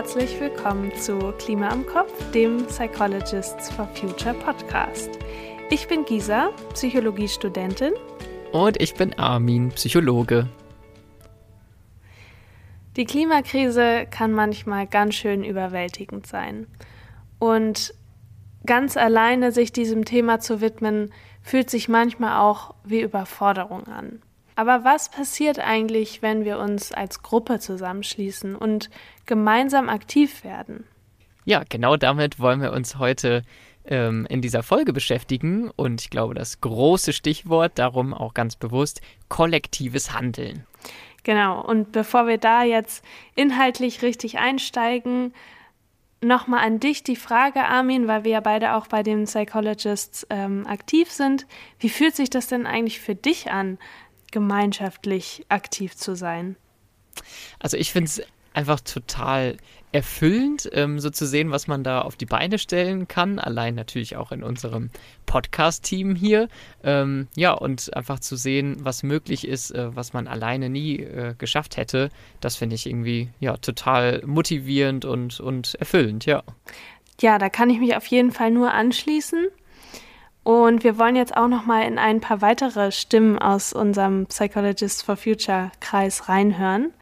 herzlich willkommen zu Klima am Kopf, dem Psychologists for Future Podcast. Ich bin Gisa, Psychologiestudentin. Und ich bin Armin, Psychologe. Die Klimakrise kann manchmal ganz schön überwältigend sein. Und ganz alleine sich diesem Thema zu widmen, fühlt sich manchmal auch wie Überforderung an. Aber was passiert eigentlich, wenn wir uns als Gruppe zusammenschließen und gemeinsam aktiv werden? Ja, genau damit wollen wir uns heute ähm, in dieser Folge beschäftigen. Und ich glaube, das große Stichwort, darum auch ganz bewusst, kollektives Handeln. Genau, und bevor wir da jetzt inhaltlich richtig einsteigen, nochmal an dich die Frage, Armin, weil wir ja beide auch bei den Psychologists ähm, aktiv sind. Wie fühlt sich das denn eigentlich für dich an, gemeinschaftlich aktiv zu sein? Also ich finde es einfach total erfüllend, ähm, so zu sehen, was man da auf die Beine stellen kann. Allein natürlich auch in unserem Podcast-Team hier. Ähm, ja, und einfach zu sehen, was möglich ist, äh, was man alleine nie äh, geschafft hätte. Das finde ich irgendwie ja total motivierend und, und erfüllend, ja. Ja, da kann ich mich auf jeden Fall nur anschließen. Und wir wollen jetzt auch noch mal in ein paar weitere Stimmen aus unserem Psychologists for Future Kreis reinhören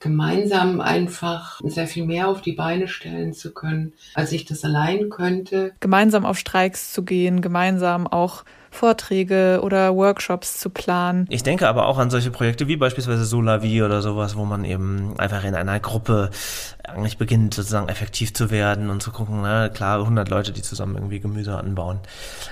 gemeinsam einfach sehr viel mehr auf die Beine stellen zu können, als ich das allein könnte. Gemeinsam auf Streiks zu gehen, gemeinsam auch Vorträge oder Workshops zu planen. Ich denke aber auch an solche Projekte wie beispielsweise Solavi oder sowas, wo man eben einfach in einer Gruppe eigentlich beginnt sozusagen effektiv zu werden und zu gucken, na klar, 100 Leute, die zusammen irgendwie Gemüse anbauen,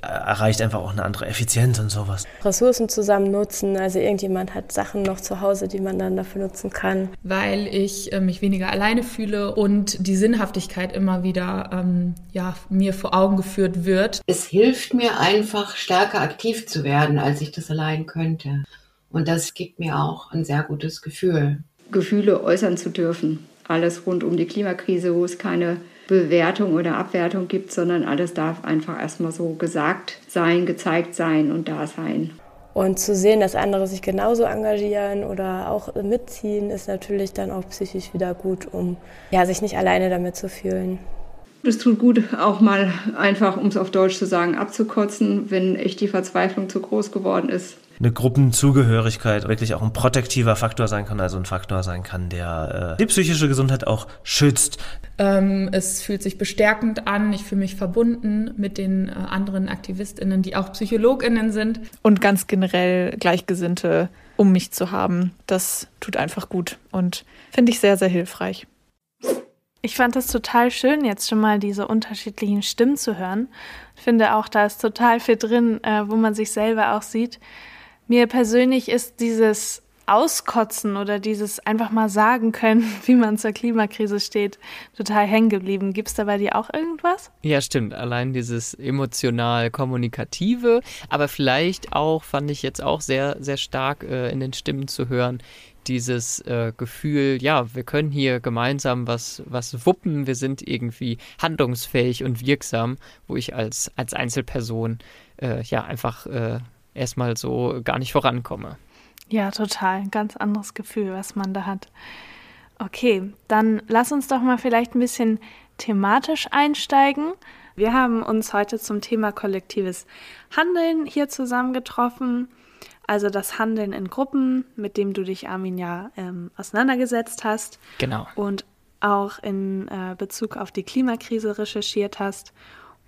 äh, erreicht einfach auch eine andere Effizienz und sowas. Ressourcen zusammen nutzen, also irgendjemand hat Sachen noch zu Hause, die man dann dafür nutzen kann. Weil ich äh, mich weniger alleine fühle und die Sinnhaftigkeit immer wieder ähm, ja, mir vor Augen geführt wird. Es hilft mir einfach stärker aktiv zu werden, als ich das allein könnte. Und das gibt mir auch ein sehr gutes Gefühl. Gefühle äußern zu dürfen alles rund um die Klimakrise, wo es keine Bewertung oder Abwertung gibt, sondern alles darf einfach erstmal so gesagt sein, gezeigt sein und da sein. Und zu sehen, dass andere sich genauso engagieren oder auch mitziehen, ist natürlich dann auch psychisch wieder gut, um ja, sich nicht alleine damit zu fühlen. Es tut gut, auch mal einfach, um es auf Deutsch zu sagen, abzukotzen, wenn echt die Verzweiflung zu groß geworden ist eine Gruppenzugehörigkeit wirklich auch ein protektiver Faktor sein kann, also ein Faktor sein kann, der äh, die psychische Gesundheit auch schützt. Ähm, es fühlt sich bestärkend an, ich fühle mich verbunden mit den äh, anderen AktivistInnen, die auch PsychologInnen sind. Und ganz generell Gleichgesinnte um mich zu haben, das tut einfach gut und finde ich sehr, sehr hilfreich. Ich fand es total schön, jetzt schon mal diese unterschiedlichen Stimmen zu hören. Ich finde auch, da ist total viel drin, äh, wo man sich selber auch sieht. Mir persönlich ist dieses Auskotzen oder dieses einfach mal sagen können, wie man zur Klimakrise steht, total hängen geblieben. Gibt es da bei dir auch irgendwas? Ja, stimmt. Allein dieses emotional-kommunikative, aber vielleicht auch, fand ich jetzt auch sehr, sehr stark äh, in den Stimmen zu hören, dieses äh, Gefühl, ja, wir können hier gemeinsam was, was wuppen, wir sind irgendwie handlungsfähig und wirksam, wo ich als, als Einzelperson äh, ja einfach äh, erstmal so gar nicht vorankomme. Ja, total. Ein ganz anderes Gefühl, was man da hat. Okay, dann lass uns doch mal vielleicht ein bisschen thematisch einsteigen. Wir haben uns heute zum Thema kollektives Handeln hier zusammengetroffen. Also das Handeln in Gruppen, mit dem du dich, Armin, ja ähm, auseinandergesetzt hast. Genau. Und auch in äh, Bezug auf die Klimakrise recherchiert hast.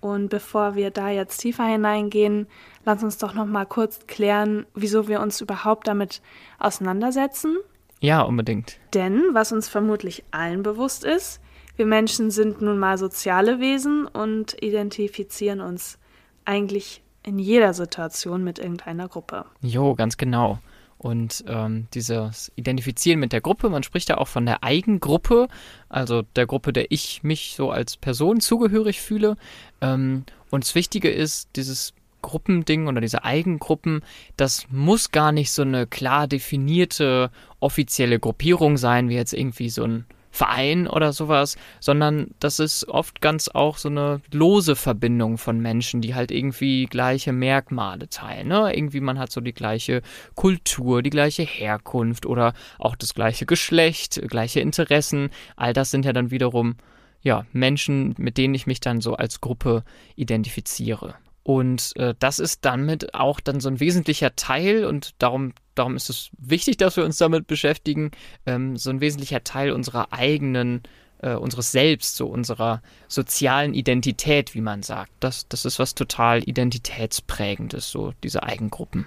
Und bevor wir da jetzt tiefer hineingehen, lass uns doch noch mal kurz klären, wieso wir uns überhaupt damit auseinandersetzen. Ja, unbedingt. Denn was uns vermutlich allen bewusst ist, wir Menschen sind nun mal soziale Wesen und identifizieren uns eigentlich in jeder Situation mit irgendeiner Gruppe. Jo, ganz genau. Und ähm, dieses Identifizieren mit der Gruppe, man spricht ja auch von der Eigengruppe, also der Gruppe, der ich mich so als Person zugehörig fühle. Ähm, und das Wichtige ist, dieses Gruppending oder diese Eigengruppen, das muss gar nicht so eine klar definierte offizielle Gruppierung sein, wie jetzt irgendwie so ein Verein oder sowas, sondern das ist oft ganz auch so eine lose Verbindung von Menschen, die halt irgendwie gleiche Merkmale teilen. Ne? Irgendwie man hat so die gleiche Kultur, die gleiche Herkunft oder auch das gleiche Geschlecht, gleiche Interessen. All das sind ja dann wiederum ja, Menschen, mit denen ich mich dann so als Gruppe identifiziere. Und äh, das ist damit auch dann so ein wesentlicher Teil und darum, darum ist es wichtig, dass wir uns damit beschäftigen, ähm, so ein wesentlicher Teil unserer eigenen, äh, unseres Selbst, so unserer sozialen Identität, wie man sagt. Das, das ist was total identitätsprägendes, so diese Eigengruppen.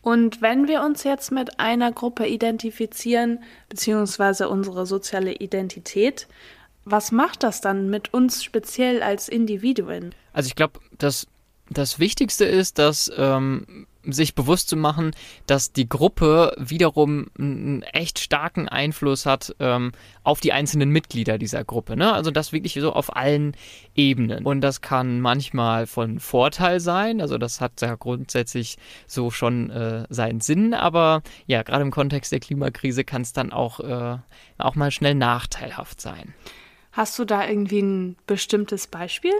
Und wenn wir uns jetzt mit einer Gruppe identifizieren, beziehungsweise unsere soziale Identität, was macht das dann mit uns speziell als Individuen? Also ich glaube, das, das Wichtigste ist, dass ähm, sich bewusst zu machen, dass die Gruppe wiederum einen echt starken Einfluss hat ähm, auf die einzelnen Mitglieder dieser Gruppe. Ne? Also das wirklich so auf allen Ebenen. Und das kann manchmal von Vorteil sein. Also das hat ja grundsätzlich so schon äh, seinen Sinn. Aber ja, gerade im Kontext der Klimakrise kann es dann auch, äh, auch mal schnell nachteilhaft sein. Hast du da irgendwie ein bestimmtes Beispiel?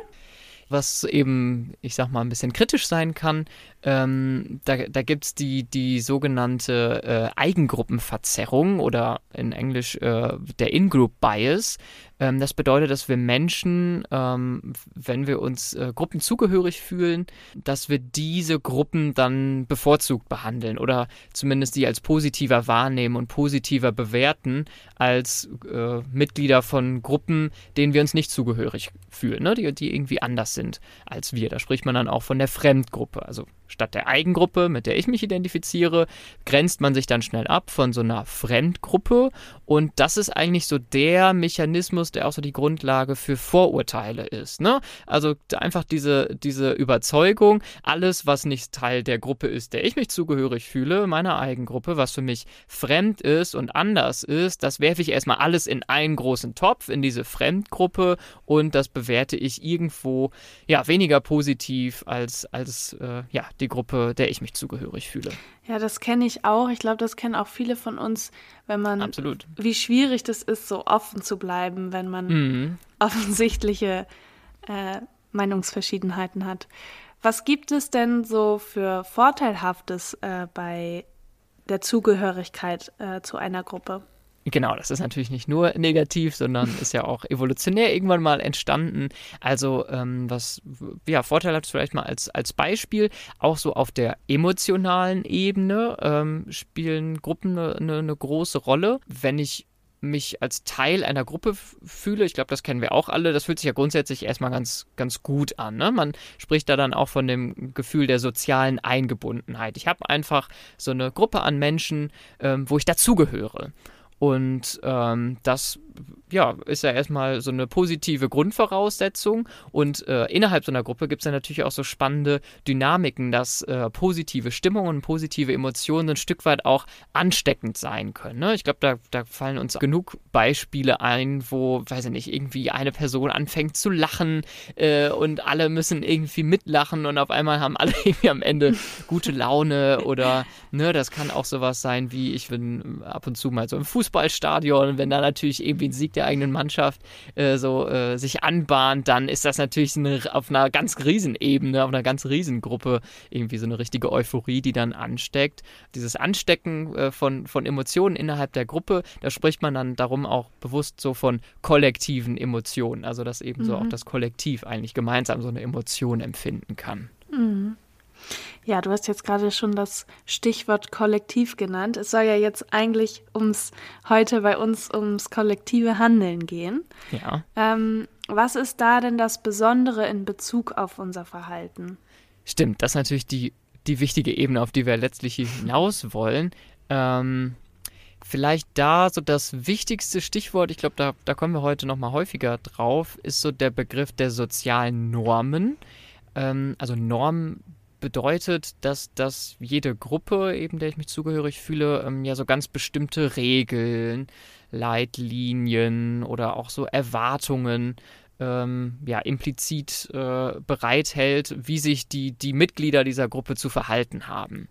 Was eben, ich sag mal, ein bisschen kritisch sein kann. Ähm, da da gibt es die, die sogenannte äh, Eigengruppenverzerrung oder in Englisch äh, der In-Group Bias. Ähm, das bedeutet, dass wir Menschen, ähm, wenn wir uns äh, Gruppen zugehörig fühlen, dass wir diese Gruppen dann bevorzugt behandeln oder zumindest die als positiver wahrnehmen und positiver bewerten als äh, Mitglieder von Gruppen, denen wir uns nicht zugehörig fühlen, ne? die, die irgendwie anders sind als wir. Da spricht man dann auch von der Fremdgruppe. Also statt der Eigengruppe, mit der ich mich identifiziere, grenzt man sich dann schnell ab von so einer Fremdgruppe. Und das ist eigentlich so der Mechanismus, der auch so die Grundlage für Vorurteile ist. Ne? Also einfach diese, diese Überzeugung, alles, was nicht Teil der Gruppe ist, der ich mich zugehörig fühle, meiner Eigengruppe, was für mich fremd ist und anders ist, das werfe ich erstmal alles in einen großen Topf, in diese Fremdgruppe und das bewerte ich irgendwo ja weniger positiv als, als äh, ja, die Gruppe, der ich mich zugehörig fühle. Ja, das kenne ich auch. Ich glaube, das kennen auch viele von uns, wenn man, Absolut. wie schwierig das ist, so offen zu bleiben, wenn man mhm. offensichtliche äh, Meinungsverschiedenheiten hat. Was gibt es denn so für Vorteilhaftes äh, bei der Zugehörigkeit äh, zu einer Gruppe? Genau, das ist natürlich nicht nur negativ, sondern ist ja auch evolutionär irgendwann mal entstanden. Also ähm, was ja Vorteil hat vielleicht mal als, als Beispiel, auch so auf der emotionalen Ebene ähm, spielen Gruppen eine, eine, eine große Rolle. Wenn ich mich als Teil einer Gruppe fühle, ich glaube, das kennen wir auch alle, das fühlt sich ja grundsätzlich erstmal ganz, ganz gut an. Ne? Man spricht da dann auch von dem Gefühl der sozialen Eingebundenheit. Ich habe einfach so eine Gruppe an Menschen, ähm, wo ich dazugehöre. Und ähm, das ja, ist ja erstmal so eine positive Grundvoraussetzung. Und äh, innerhalb so einer Gruppe gibt es dann natürlich auch so spannende Dynamiken, dass äh, positive Stimmungen, positive Emotionen ein Stück weit auch ansteckend sein können. Ne? Ich glaube, da, da fallen uns genug Beispiele ein, wo, weiß ich nicht, irgendwie eine Person anfängt zu lachen äh, und alle müssen irgendwie mitlachen und auf einmal haben alle irgendwie am Ende gute Laune oder, ne, das kann auch sowas sein wie, ich bin ab und zu mal so im Fußballstadion, wenn da natürlich irgendwie ein Sieg der der eigenen Mannschaft äh, so äh, sich anbahnt, dann ist das natürlich eine, auf einer ganz riesen Ebene, auf einer ganz riesen Gruppe irgendwie so eine richtige Euphorie, die dann ansteckt. Dieses Anstecken äh, von, von Emotionen innerhalb der Gruppe, da spricht man dann darum auch bewusst so von kollektiven Emotionen, also dass eben mhm. so auch das Kollektiv eigentlich gemeinsam so eine Emotion empfinden kann. Mhm. Ja, du hast jetzt gerade schon das Stichwort Kollektiv genannt. Es soll ja jetzt eigentlich ums heute bei uns ums kollektive Handeln gehen. Ja. Ähm, was ist da denn das Besondere in Bezug auf unser Verhalten? Stimmt, das ist natürlich die, die wichtige Ebene, auf die wir letztlich hinaus wollen. Ähm, vielleicht da so das wichtigste Stichwort, ich glaube, da, da kommen wir heute noch mal häufiger drauf, ist so der Begriff der sozialen Normen. Ähm, also Normen bedeutet, dass, dass jede Gruppe, eben der ich mich zugehörig fühle, ähm, ja so ganz bestimmte Regeln, Leitlinien oder auch so Erwartungen ähm, ja implizit äh, bereithält, wie sich die, die Mitglieder dieser Gruppe zu verhalten haben.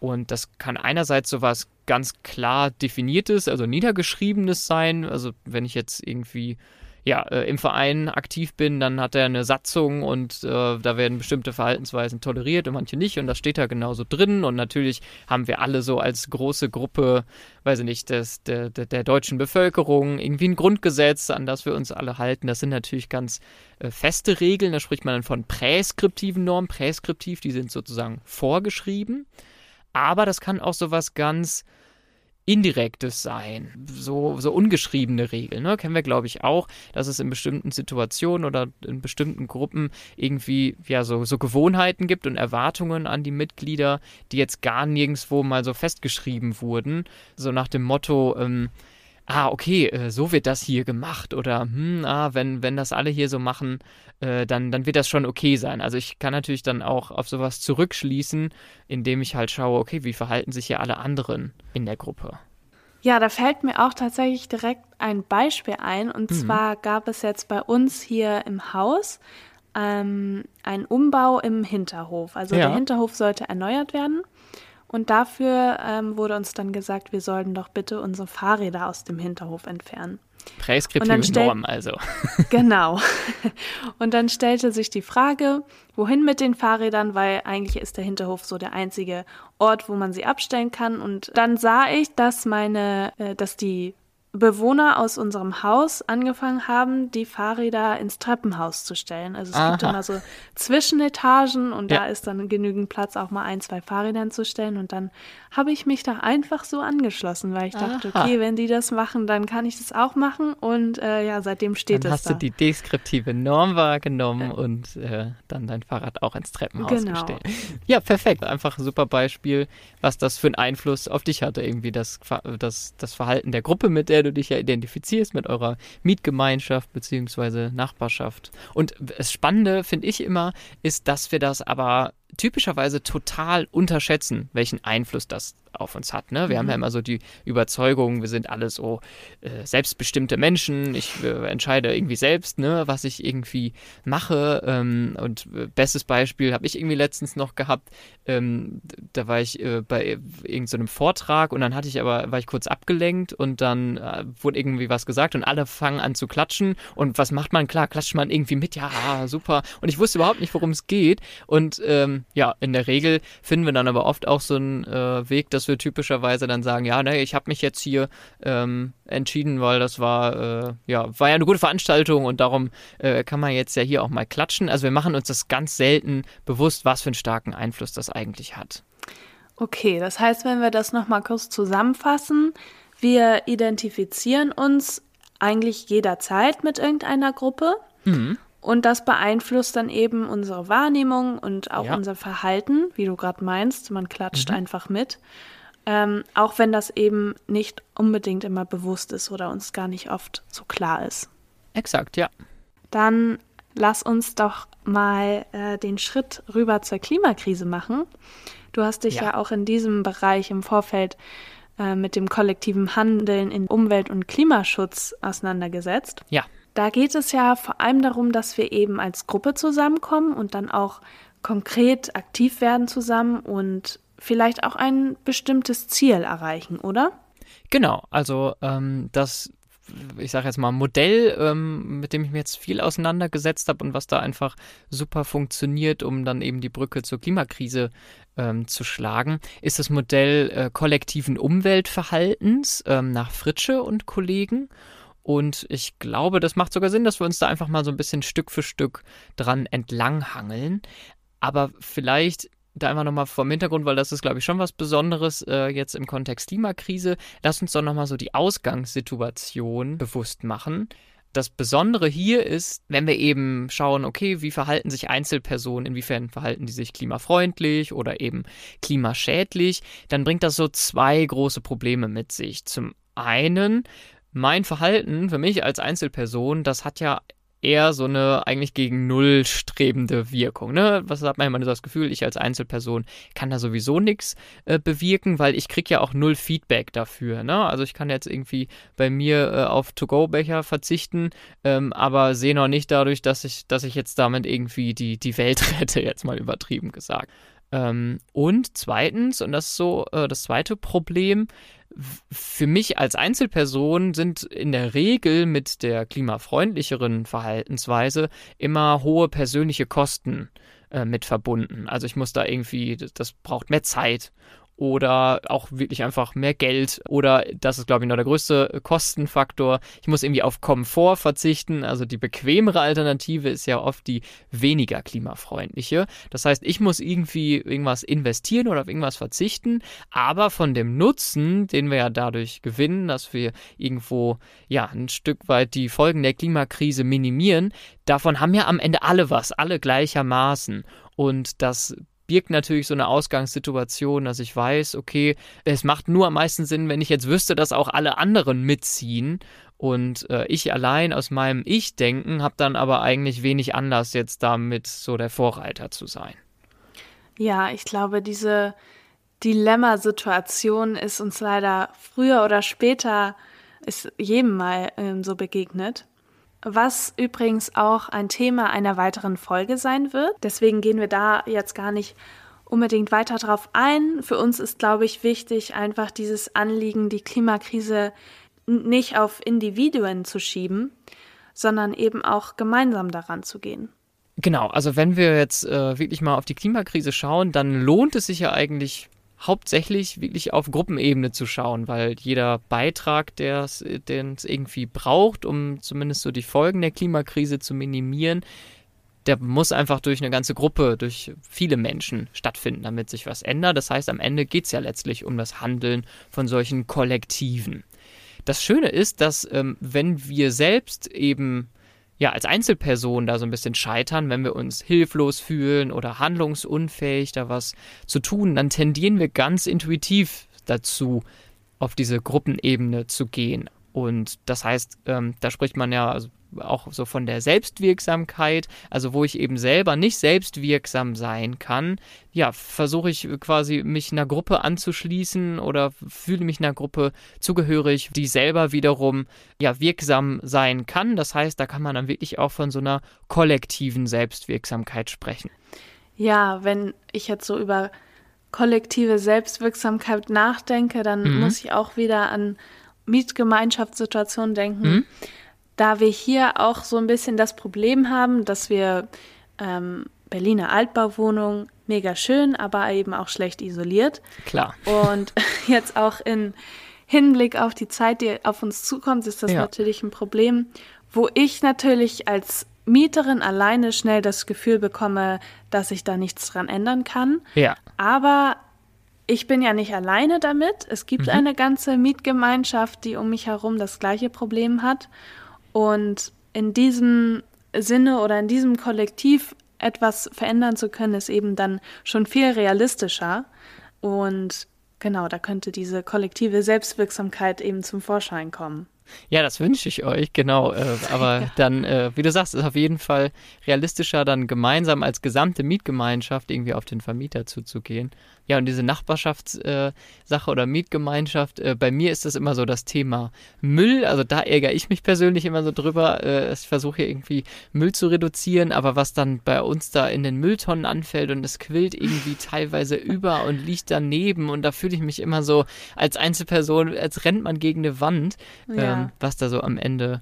Und das kann einerseits sowas ganz klar definiertes, also niedergeschriebenes sein. Also wenn ich jetzt irgendwie ja, äh, im Verein aktiv bin, dann hat er eine Satzung und äh, da werden bestimmte Verhaltensweisen toleriert und manche nicht und das steht da genauso drin und natürlich haben wir alle so als große Gruppe, weiß ich nicht, des, der, der, deutschen Bevölkerung irgendwie ein Grundgesetz, an das wir uns alle halten. Das sind natürlich ganz äh, feste Regeln, da spricht man dann von präskriptiven Normen. Präskriptiv, die sind sozusagen vorgeschrieben, aber das kann auch sowas ganz indirektes Sein, so, so ungeschriebene Regeln, ne? kennen wir glaube ich auch, dass es in bestimmten Situationen oder in bestimmten Gruppen irgendwie ja so, so Gewohnheiten gibt und Erwartungen an die Mitglieder, die jetzt gar nirgendwo mal so festgeschrieben wurden, so nach dem Motto, ähm, ah, okay, äh, so wird das hier gemacht oder hm, ah, wenn, wenn das alle hier so machen, äh, dann, dann wird das schon okay sein. Also ich kann natürlich dann auch auf sowas zurückschließen, indem ich halt schaue, okay, wie verhalten sich hier alle anderen in der Gruppe. Ja, da fällt mir auch tatsächlich direkt ein Beispiel ein. Und mhm. zwar gab es jetzt bei uns hier im Haus ähm, einen Umbau im Hinterhof. Also ja. der Hinterhof sollte erneuert werden. Und dafür ähm, wurde uns dann gesagt, wir sollten doch bitte unsere Fahrräder aus dem Hinterhof entfernen. Präskriptive Norm also. genau. Und dann stellte sich die Frage, wohin mit den Fahrrädern, weil eigentlich ist der Hinterhof so der einzige Ort, wo man sie abstellen kann. Und dann sah ich, dass meine, äh, dass die Bewohner aus unserem Haus angefangen haben, die Fahrräder ins Treppenhaus zu stellen. Also es Aha. gibt immer so Zwischenetagen und ja. da ist dann genügend Platz, auch mal ein, zwei Fahrrädern zu stellen. Und dann habe ich mich da einfach so angeschlossen, weil ich dachte, Aha. okay, wenn die das machen, dann kann ich das auch machen. Und äh, ja, seitdem steht dann es da. Hast du die deskriptive Norm wahrgenommen ja. und äh, dann dein Fahrrad auch ins Treppenhaus genau. gestellt. Ja, perfekt. Einfach ein super Beispiel, was das für einen Einfluss auf dich hatte, irgendwie das, das, das Verhalten der Gruppe, mit der du dich ja identifizierst, mit eurer Mietgemeinschaft bzw. Nachbarschaft. Und das Spannende, finde ich immer, ist, dass wir das aber typischerweise total unterschätzen, welchen Einfluss das auf uns hat. Ne? Wir mhm. haben ja mhm. immer so die Überzeugung, wir sind alle so äh, selbstbestimmte Menschen. Ich äh, entscheide irgendwie selbst, ne, was ich irgendwie mache. Ähm, und äh, bestes Beispiel habe ich irgendwie letztens noch gehabt. Ähm, da war ich äh, bei irgendeinem so Vortrag und dann hatte ich aber, war ich kurz abgelenkt und dann äh, wurde irgendwie was gesagt und alle fangen an zu klatschen. Und was macht man? Klar, klatscht man irgendwie mit, ja, super. Und ich wusste überhaupt nicht, worum es geht. Und ähm, ja, in der Regel finden wir dann aber oft auch so einen äh, Weg, dass wir typischerweise dann sagen, ja, ne, ich habe mich jetzt hier ähm, entschieden, weil das war, äh, ja, war ja eine gute Veranstaltung und darum äh, kann man jetzt ja hier auch mal klatschen. Also wir machen uns das ganz selten bewusst, was für einen starken Einfluss das eigentlich hat. Okay, das heißt, wenn wir das nochmal kurz zusammenfassen, wir identifizieren uns eigentlich jederzeit mit irgendeiner Gruppe. Mhm. Und das beeinflusst dann eben unsere Wahrnehmung und auch ja. unser Verhalten, wie du gerade meinst. Man klatscht mhm. einfach mit. Ähm, auch wenn das eben nicht unbedingt immer bewusst ist oder uns gar nicht oft so klar ist. Exakt, ja. Dann lass uns doch mal äh, den Schritt rüber zur Klimakrise machen. Du hast dich ja, ja auch in diesem Bereich im Vorfeld äh, mit dem kollektiven Handeln in Umwelt- und Klimaschutz auseinandergesetzt. Ja. Da geht es ja vor allem darum, dass wir eben als Gruppe zusammenkommen und dann auch konkret aktiv werden zusammen und vielleicht auch ein bestimmtes Ziel erreichen, oder? Genau, also ähm, das ich sage jetzt mal, Modell, ähm, mit dem ich mir jetzt viel auseinandergesetzt habe und was da einfach super funktioniert, um dann eben die Brücke zur Klimakrise ähm, zu schlagen, ist das Modell äh, kollektiven Umweltverhaltens ähm, nach Fritsche und Kollegen. Und ich glaube, das macht sogar Sinn, dass wir uns da einfach mal so ein bisschen Stück für Stück dran entlanghangeln. Aber vielleicht da einfach nochmal vom Hintergrund, weil das ist, glaube ich, schon was Besonderes äh, jetzt im Kontext Klimakrise. Lass uns doch nochmal so die Ausgangssituation bewusst machen. Das Besondere hier ist, wenn wir eben schauen, okay, wie verhalten sich Einzelpersonen, inwiefern verhalten die sich klimafreundlich oder eben klimaschädlich, dann bringt das so zwei große Probleme mit sich. Zum einen mein Verhalten für mich als Einzelperson, das hat ja eher so eine eigentlich gegen Null strebende Wirkung. Ne? Was hat man immer so das Gefühl, ich als Einzelperson kann da sowieso nichts äh, bewirken, weil ich kriege ja auch null Feedback dafür. Ne? Also ich kann jetzt irgendwie bei mir äh, auf To-Go-Becher verzichten, ähm, aber sehe noch nicht dadurch, dass ich, dass ich jetzt damit irgendwie die, die Welt rette, jetzt mal übertrieben gesagt. Ähm, und zweitens, und das ist so äh, das zweite Problem, für mich als Einzelperson sind in der Regel mit der klimafreundlicheren Verhaltensweise immer hohe persönliche Kosten äh, mit verbunden. Also ich muss da irgendwie, das, das braucht mehr Zeit oder auch wirklich einfach mehr Geld oder das ist glaube ich noch der größte Kostenfaktor. Ich muss irgendwie auf Komfort verzichten, also die bequemere Alternative ist ja oft die weniger klimafreundliche. Das heißt, ich muss irgendwie irgendwas investieren oder auf irgendwas verzichten, aber von dem Nutzen, den wir ja dadurch gewinnen, dass wir irgendwo ja ein Stück weit die Folgen der Klimakrise minimieren, davon haben ja am Ende alle was, alle gleichermaßen. Und das birgt natürlich so eine Ausgangssituation, dass ich weiß, okay, es macht nur am meisten Sinn, wenn ich jetzt wüsste, dass auch alle anderen mitziehen. Und äh, ich allein aus meinem Ich-Denken habe dann aber eigentlich wenig Anlass, jetzt damit so der Vorreiter zu sein. Ja, ich glaube, diese Dilemmasituation ist uns leider früher oder später, ist jedem mal ähm, so begegnet was übrigens auch ein Thema einer weiteren Folge sein wird. Deswegen gehen wir da jetzt gar nicht unbedingt weiter drauf ein. Für uns ist, glaube ich, wichtig, einfach dieses Anliegen, die Klimakrise nicht auf Individuen zu schieben, sondern eben auch gemeinsam daran zu gehen. Genau, also wenn wir jetzt äh, wirklich mal auf die Klimakrise schauen, dann lohnt es sich ja eigentlich hauptsächlich wirklich auf Gruppenebene zu schauen, weil jeder Beitrag, der es irgendwie braucht, um zumindest so die Folgen der Klimakrise zu minimieren, der muss einfach durch eine ganze Gruppe, durch viele Menschen stattfinden, damit sich was ändert. Das heißt, am Ende geht es ja letztlich um das Handeln von solchen Kollektiven. Das Schöne ist, dass ähm, wenn wir selbst eben ja, als Einzelperson da so ein bisschen scheitern, wenn wir uns hilflos fühlen oder handlungsunfähig, da was zu tun, dann tendieren wir ganz intuitiv dazu, auf diese Gruppenebene zu gehen. Und das heißt, ähm, da spricht man ja also auch so von der Selbstwirksamkeit, also wo ich eben selber nicht selbstwirksam sein kann, ja, versuche ich quasi mich einer Gruppe anzuschließen oder fühle mich einer Gruppe zugehörig, die selber wiederum ja wirksam sein kann. Das heißt, da kann man dann wirklich auch von so einer kollektiven Selbstwirksamkeit sprechen. Ja, wenn ich jetzt so über kollektive Selbstwirksamkeit nachdenke, dann mhm. muss ich auch wieder an Mietgemeinschaftssituationen denken. Mhm da wir hier auch so ein bisschen das Problem haben, dass wir ähm, Berliner Altbauwohnungen mega schön, aber eben auch schlecht isoliert. Klar. Und jetzt auch in Hinblick auf die Zeit, die auf uns zukommt, ist das ja. natürlich ein Problem, wo ich natürlich als Mieterin alleine schnell das Gefühl bekomme, dass ich da nichts dran ändern kann. Ja. Aber ich bin ja nicht alleine damit. Es gibt mhm. eine ganze Mietgemeinschaft, die um mich herum das gleiche Problem hat. Und in diesem Sinne oder in diesem Kollektiv etwas verändern zu können, ist eben dann schon viel realistischer. Und genau, da könnte diese kollektive Selbstwirksamkeit eben zum Vorschein kommen. Ja, das wünsche ich euch, genau. Äh, aber ja. dann, äh, wie du sagst, ist auf jeden Fall realistischer, dann gemeinsam als gesamte Mietgemeinschaft irgendwie auf den Vermieter zuzugehen. Ja, und diese Nachbarschaftssache äh, oder Mietgemeinschaft, äh, bei mir ist das immer so das Thema Müll. Also da ärgere ich mich persönlich immer so drüber. Äh, ich versuche irgendwie Müll zu reduzieren, aber was dann bei uns da in den Mülltonnen anfällt und es quillt irgendwie teilweise über und liegt daneben und da fühle ich mich immer so als Einzelperson, als rennt man gegen eine Wand, ja. ähm, was da so am Ende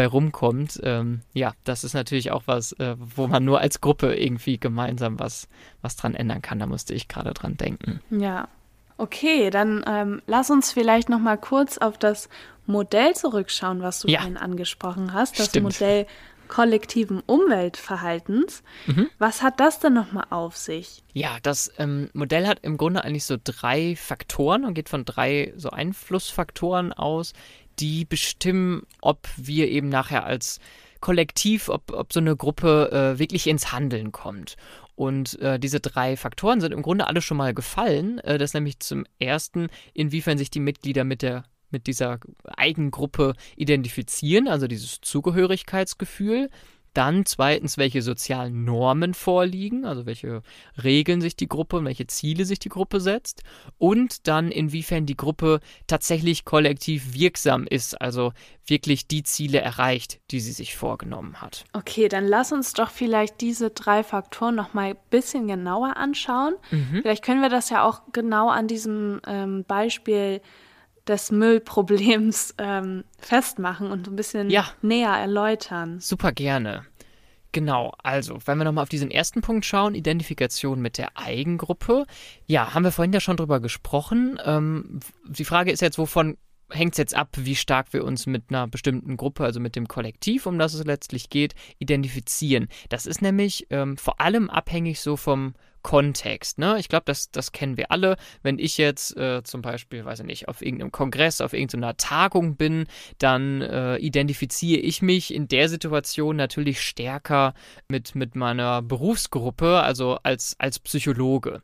bei rumkommt. Ähm, ja, das ist natürlich auch was, äh, wo man nur als Gruppe irgendwie gemeinsam was, was dran ändern kann. Da musste ich gerade dran denken. Ja. Okay, dann ähm, lass uns vielleicht noch mal kurz auf das Modell zurückschauen, was du ja. vorhin angesprochen hast. Das Stimmt. Modell kollektiven Umweltverhaltens. Mhm. Was hat das denn nochmal auf sich? Ja, das ähm, Modell hat im Grunde eigentlich so drei Faktoren und geht von drei so Einflussfaktoren aus, die bestimmen, ob wir eben nachher als Kollektiv, ob, ob so eine Gruppe äh, wirklich ins Handeln kommt. Und äh, diese drei Faktoren sind im Grunde alle schon mal gefallen. Äh, das nämlich zum ersten, inwiefern sich die Mitglieder mit der mit dieser Eigengruppe identifizieren, also dieses Zugehörigkeitsgefühl. Dann zweitens, welche sozialen Normen vorliegen, also welche Regeln sich die Gruppe und welche Ziele sich die Gruppe setzt. Und dann, inwiefern die Gruppe tatsächlich kollektiv wirksam ist, also wirklich die Ziele erreicht, die sie sich vorgenommen hat. Okay, dann lass uns doch vielleicht diese drei Faktoren noch mal ein bisschen genauer anschauen. Mhm. Vielleicht können wir das ja auch genau an diesem ähm, Beispiel des Müllproblems ähm, festmachen und ein bisschen ja. näher erläutern. Super gerne. Genau, also, wenn wir nochmal auf diesen ersten Punkt schauen, Identifikation mit der Eigengruppe. Ja, haben wir vorhin ja schon drüber gesprochen. Ähm, die Frage ist jetzt, wovon hängt es jetzt ab, wie stark wir uns mit einer bestimmten Gruppe, also mit dem Kollektiv, um das es letztlich geht, identifizieren. Das ist nämlich ähm, vor allem abhängig so vom Kontext. Ne? Ich glaube, das, das kennen wir alle. Wenn ich jetzt äh, zum Beispiel, weiß ich nicht, auf irgendeinem Kongress, auf irgendeiner Tagung bin, dann äh, identifiziere ich mich in der Situation natürlich stärker mit, mit meiner Berufsgruppe, also als, als Psychologe.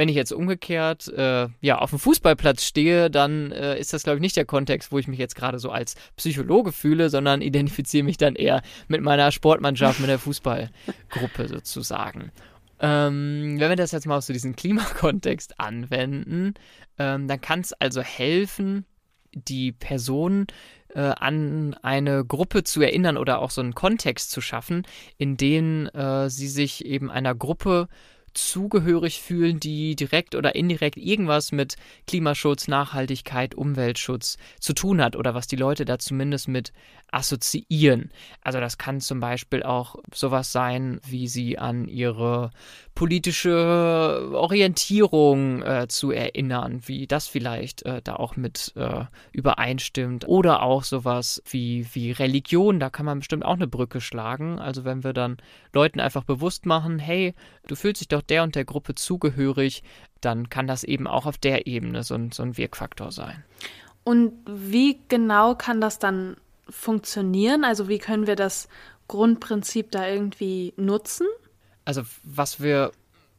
Wenn ich jetzt umgekehrt äh, ja, auf dem Fußballplatz stehe, dann äh, ist das, glaube ich, nicht der Kontext, wo ich mich jetzt gerade so als Psychologe fühle, sondern identifiziere mich dann eher mit meiner Sportmannschaft, mit der Fußballgruppe sozusagen. Ähm, wenn wir das jetzt mal auf so diesen Klimakontext anwenden, ähm, dann kann es also helfen, die Person äh, an eine Gruppe zu erinnern oder auch so einen Kontext zu schaffen, in dem äh, sie sich eben einer Gruppe zugehörig fühlen, die direkt oder indirekt irgendwas mit Klimaschutz, Nachhaltigkeit, Umweltschutz zu tun hat oder was die Leute da zumindest mit assoziieren. Also das kann zum Beispiel auch sowas sein, wie sie an ihre politische Orientierung äh, zu erinnern, wie das vielleicht äh, da auch mit äh, übereinstimmt. Oder auch sowas wie, wie Religion, da kann man bestimmt auch eine Brücke schlagen. Also wenn wir dann Leuten einfach bewusst machen, hey, du fühlst dich doch der und der Gruppe zugehörig, dann kann das eben auch auf der Ebene so ein, so ein Wirkfaktor sein. Und wie genau kann das dann funktionieren? Also wie können wir das Grundprinzip da irgendwie nutzen? Also was wir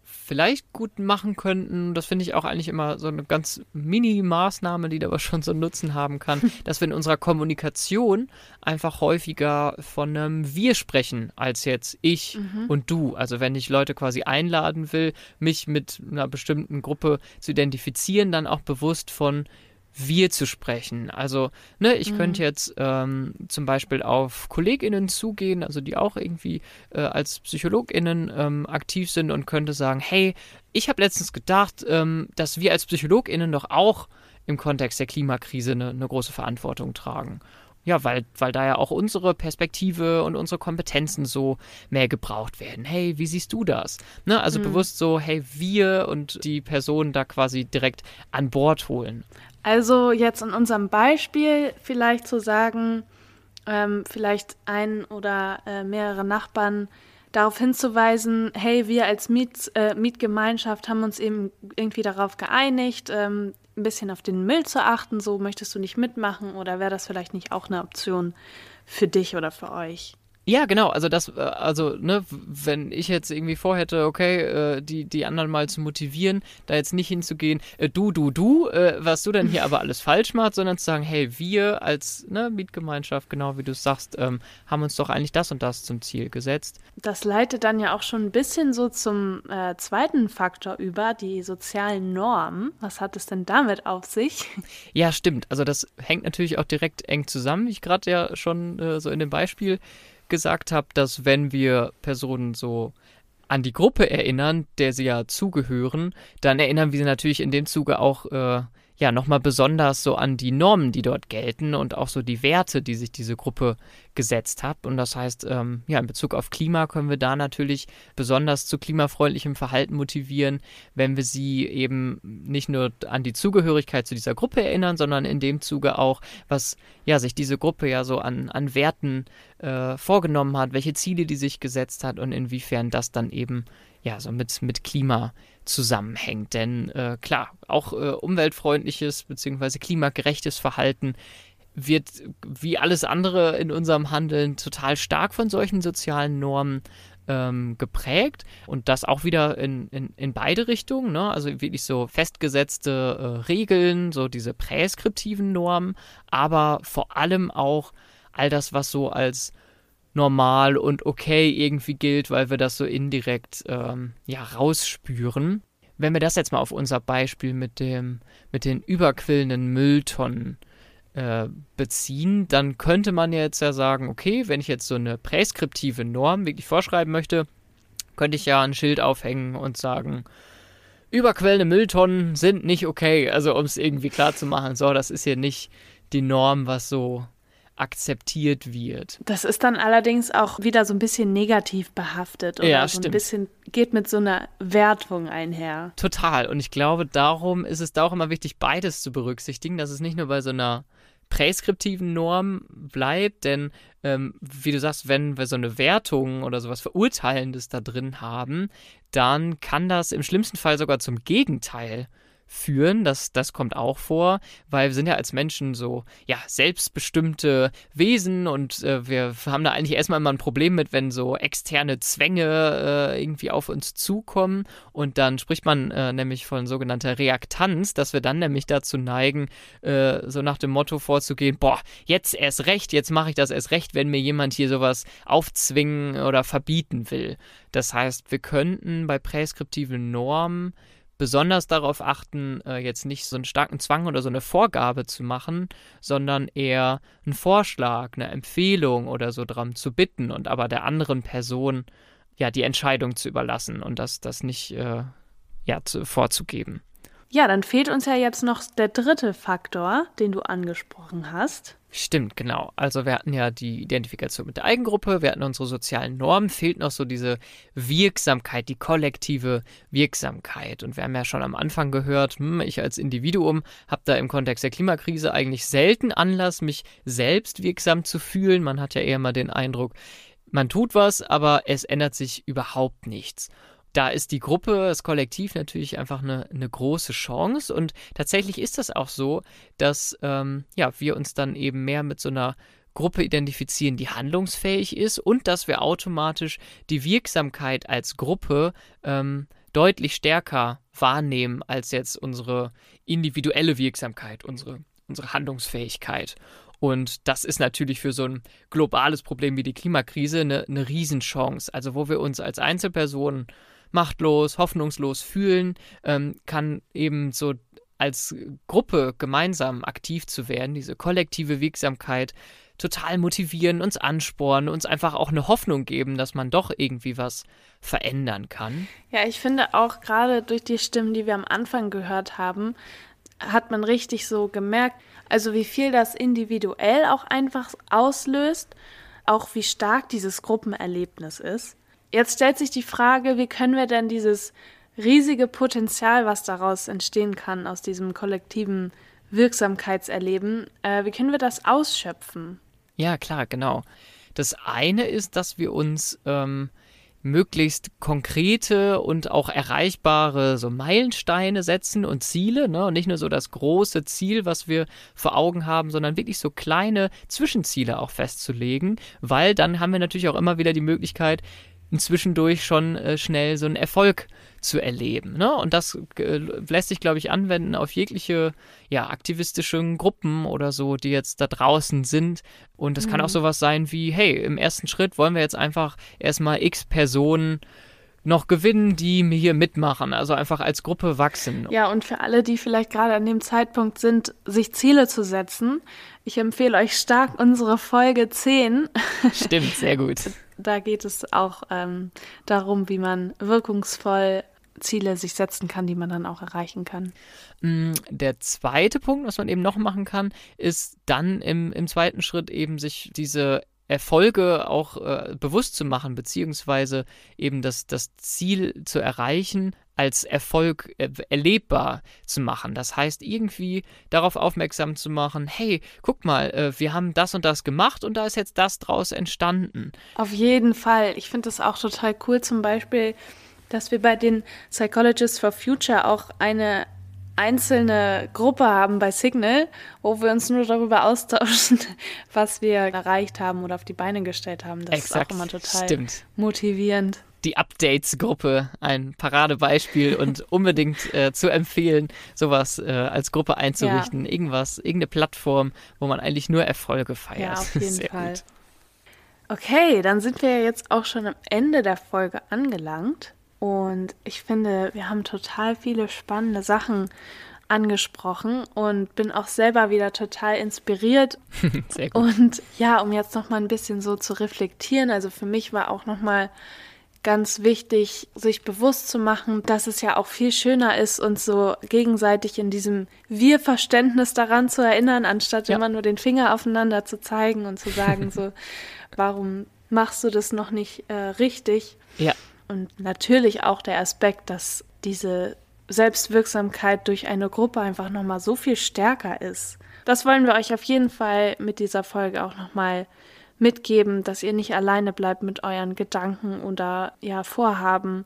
vielleicht gut machen könnten, das finde ich auch eigentlich immer so eine ganz Mini-Maßnahme, die da aber schon so einen Nutzen haben kann, dass wir in unserer Kommunikation einfach häufiger von einem Wir sprechen, als jetzt ich mhm. und du. Also wenn ich Leute quasi einladen will, mich mit einer bestimmten Gruppe zu identifizieren, dann auch bewusst von wir zu sprechen. Also, ne, ich mhm. könnte jetzt ähm, zum Beispiel auf KollegInnen zugehen, also die auch irgendwie äh, als PsychologInnen ähm, aktiv sind und könnte sagen, hey, ich habe letztens gedacht, ähm, dass wir als PsychologInnen doch auch im Kontext der Klimakrise eine, eine große Verantwortung tragen. Ja, weil, weil da ja auch unsere Perspektive und unsere Kompetenzen so mehr gebraucht werden. Hey, wie siehst du das? Ne? Also mhm. bewusst so, hey, wir und die Person da quasi direkt an Bord holen. Also jetzt in unserem Beispiel vielleicht zu sagen, ähm, vielleicht ein oder äh, mehrere Nachbarn darauf hinzuweisen, hey, wir als Miet, äh, Mietgemeinschaft haben uns eben irgendwie darauf geeinigt, ähm, ein bisschen auf den Müll zu achten, so möchtest du nicht mitmachen oder wäre das vielleicht nicht auch eine Option für dich oder für euch? Ja, genau. Also das, äh, also ne, wenn ich jetzt irgendwie vorhätte, okay, äh, die die anderen mal zu motivieren, da jetzt nicht hinzugehen, äh, du, du, du, äh, was du denn hier aber alles falsch machst, sondern zu sagen, hey, wir als ne, Mietgemeinschaft, genau wie du sagst, ähm, haben uns doch eigentlich das und das zum Ziel gesetzt. Das leitet dann ja auch schon ein bisschen so zum äh, zweiten Faktor über, die sozialen Normen. Was hat es denn damit auf sich? Ja, stimmt. Also das hängt natürlich auch direkt eng zusammen, wie ich gerade ja schon äh, so in dem Beispiel gesagt habe, dass wenn wir Personen so an die Gruppe erinnern, der sie ja zugehören, dann erinnern wir sie natürlich in dem Zuge auch äh, ja nochmal besonders so an die Normen, die dort gelten und auch so die Werte, die sich diese Gruppe gesetzt hat. Und das heißt, ähm, ja, in Bezug auf Klima können wir da natürlich besonders zu klimafreundlichem Verhalten motivieren, wenn wir sie eben nicht nur an die Zugehörigkeit zu dieser Gruppe erinnern, sondern in dem Zuge auch, was ja sich diese Gruppe ja so an, an Werten äh, vorgenommen hat, welche Ziele die sich gesetzt hat und inwiefern das dann eben ja so mit, mit Klima zusammenhängt. Denn äh, klar, auch äh, umweltfreundliches bzw. klimagerechtes Verhalten wird wie alles andere in unserem Handeln total stark von solchen sozialen Normen ähm, geprägt und das auch wieder in, in, in beide Richtungen, ne? also wirklich so festgesetzte äh, Regeln, so diese präskriptiven Normen, aber vor allem auch all das, was so als normal und okay irgendwie gilt, weil wir das so indirekt ähm, ja rausspüren. Wenn wir das jetzt mal auf unser Beispiel mit dem mit den überquillenden Mülltonnen äh, beziehen, dann könnte man jetzt ja sagen, okay, wenn ich jetzt so eine präskriptive Norm wirklich vorschreiben möchte, könnte ich ja ein Schild aufhängen und sagen, überquellende Mülltonnen sind nicht okay. Also um es irgendwie klar zu machen, so, das ist hier nicht die Norm, was so akzeptiert wird. Das ist dann allerdings auch wieder so ein bisschen negativ behaftet oder Ja, so stimmt. ein bisschen geht mit so einer Wertung einher. Total. Und ich glaube, darum ist es da auch immer wichtig, beides zu berücksichtigen, dass es nicht nur bei so einer präskriptiven Norm bleibt, denn ähm, wie du sagst, wenn wir so eine Wertung oder sowas Verurteilendes da drin haben, dann kann das im schlimmsten Fall sogar zum Gegenteil führen. Das, das kommt auch vor, weil wir sind ja als Menschen so, ja, selbstbestimmte Wesen und äh, wir haben da eigentlich erstmal immer ein Problem mit, wenn so externe Zwänge äh, irgendwie auf uns zukommen und dann spricht man äh, nämlich von sogenannter Reaktanz, dass wir dann nämlich dazu neigen, äh, so nach dem Motto vorzugehen, boah, jetzt erst recht, jetzt mache ich das erst recht, wenn mir jemand hier sowas aufzwingen oder verbieten will. Das heißt, wir könnten bei präskriptiven Normen besonders darauf achten, äh, jetzt nicht so einen starken Zwang oder so eine Vorgabe zu machen, sondern eher einen Vorschlag, eine Empfehlung oder so dran zu bitten und aber der anderen Person ja die Entscheidung zu überlassen und das, das nicht äh, ja, zu, vorzugeben. Ja, dann fehlt uns ja jetzt noch der dritte Faktor, den du angesprochen hast. Stimmt, genau. Also wir hatten ja die Identifikation mit der Eigengruppe, wir hatten unsere sozialen Normen, fehlt noch so diese Wirksamkeit, die kollektive Wirksamkeit. Und wir haben ja schon am Anfang gehört, hm, ich als Individuum habe da im Kontext der Klimakrise eigentlich selten Anlass, mich selbst wirksam zu fühlen. Man hat ja eher mal den Eindruck, man tut was, aber es ändert sich überhaupt nichts da ist die Gruppe, das Kollektiv natürlich einfach eine, eine große Chance. Und tatsächlich ist das auch so, dass ähm, ja, wir uns dann eben mehr mit so einer Gruppe identifizieren, die handlungsfähig ist und dass wir automatisch die Wirksamkeit als Gruppe ähm, deutlich stärker wahrnehmen als jetzt unsere individuelle Wirksamkeit, unsere, unsere Handlungsfähigkeit. Und das ist natürlich für so ein globales Problem wie die Klimakrise eine, eine Riesenchance. Also wo wir uns als Einzelpersonen machtlos, hoffnungslos fühlen, ähm, kann eben so als Gruppe gemeinsam aktiv zu werden, diese kollektive Wirksamkeit total motivieren, uns anspornen, uns einfach auch eine Hoffnung geben, dass man doch irgendwie was verändern kann. Ja, ich finde auch gerade durch die Stimmen, die wir am Anfang gehört haben, hat man richtig so gemerkt, also wie viel das individuell auch einfach auslöst, auch wie stark dieses Gruppenerlebnis ist. Jetzt stellt sich die Frage, wie können wir denn dieses riesige Potenzial, was daraus entstehen kann, aus diesem kollektiven Wirksamkeitserleben, äh, wie können wir das ausschöpfen? Ja, klar, genau. Das eine ist, dass wir uns ähm, möglichst konkrete und auch erreichbare so Meilensteine setzen und Ziele, ne? Und nicht nur so das große Ziel, was wir vor Augen haben, sondern wirklich so kleine Zwischenziele auch festzulegen, weil dann haben wir natürlich auch immer wieder die Möglichkeit, zwischendurch schon äh, schnell so einen Erfolg zu erleben. Ne? Und das äh, lässt sich, glaube ich, anwenden auf jegliche ja, aktivistischen Gruppen oder so, die jetzt da draußen sind. Und das mhm. kann auch sowas sein wie, hey, im ersten Schritt wollen wir jetzt einfach erstmal x Personen noch gewinnen, die mir hier mitmachen, also einfach als Gruppe wachsen. Ja, und für alle, die vielleicht gerade an dem Zeitpunkt sind, sich Ziele zu setzen, ich empfehle euch stark unsere Folge 10. Stimmt, sehr gut. da geht es auch ähm, darum, wie man wirkungsvoll Ziele sich setzen kann, die man dann auch erreichen kann. Mm, der zweite Punkt, was man eben noch machen kann, ist dann im, im zweiten Schritt eben sich diese Erfolge auch äh, bewusst zu machen, beziehungsweise eben das, das Ziel zu erreichen, als Erfolg äh, erlebbar zu machen. Das heißt, irgendwie darauf aufmerksam zu machen, hey, guck mal, äh, wir haben das und das gemacht und da ist jetzt das draus entstanden. Auf jeden Fall. Ich finde das auch total cool, zum Beispiel, dass wir bei den Psychologists for Future auch eine einzelne Gruppe haben bei Signal, wo wir uns nur darüber austauschen, was wir erreicht haben oder auf die Beine gestellt haben. Das Exakt, ist auch immer total stimmt. motivierend. Die Updates-Gruppe, ein Paradebeispiel und unbedingt äh, zu empfehlen, sowas äh, als Gruppe einzurichten. Ja. Irgendwas, irgendeine Plattform, wo man eigentlich nur Erfolge feiert. Ja, auf jeden Sehr Fall. Gut. Okay, dann sind wir jetzt auch schon am Ende der Folge angelangt. Und ich finde, wir haben total viele spannende Sachen angesprochen und bin auch selber wieder total inspiriert. Sehr gut. Und ja, um jetzt noch mal ein bisschen so zu reflektieren, also für mich war auch noch mal ganz wichtig, sich bewusst zu machen, dass es ja auch viel schöner ist, uns so gegenseitig in diesem Wir-Verständnis daran zu erinnern, anstatt Ja. immer nur den Finger aufeinander zu zeigen und zu sagen, so, warum machst du das noch nicht äh, richtig? Ja, Und natürlich auch der Aspekt, dass diese Selbstwirksamkeit durch eine Gruppe einfach nochmal so viel stärker ist. Das wollen wir euch auf jeden Fall mit dieser Folge auch nochmal mitgeben, dass ihr nicht alleine bleibt mit euren Gedanken oder ja Vorhaben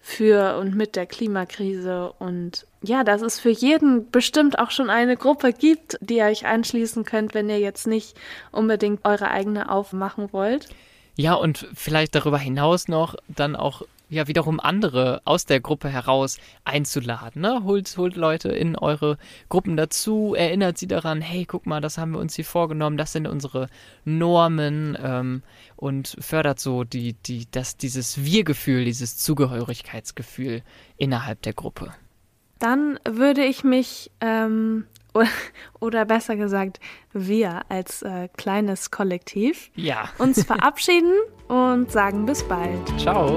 für und mit der Klimakrise und ja, dass es für jeden bestimmt auch schon eine Gruppe gibt, die ihr euch anschließen könnt, wenn ihr jetzt nicht unbedingt eure eigene aufmachen wollt. Ja, und vielleicht darüber hinaus noch dann auch ja wiederum andere aus der Gruppe heraus einzuladen. Ne? Holt, holt Leute in eure Gruppen dazu, erinnert sie daran, hey, guck mal, das haben wir uns hier vorgenommen, das sind unsere Normen ähm, und fördert so die, die, das, dieses Wir-Gefühl, dieses Zugehörigkeitsgefühl innerhalb der Gruppe. Dann würde ich mich, ähm, oder, besser gesagt, wir als äh, kleines Kollektiv Ja, uns verabschieden und sagen bis bald. ciao.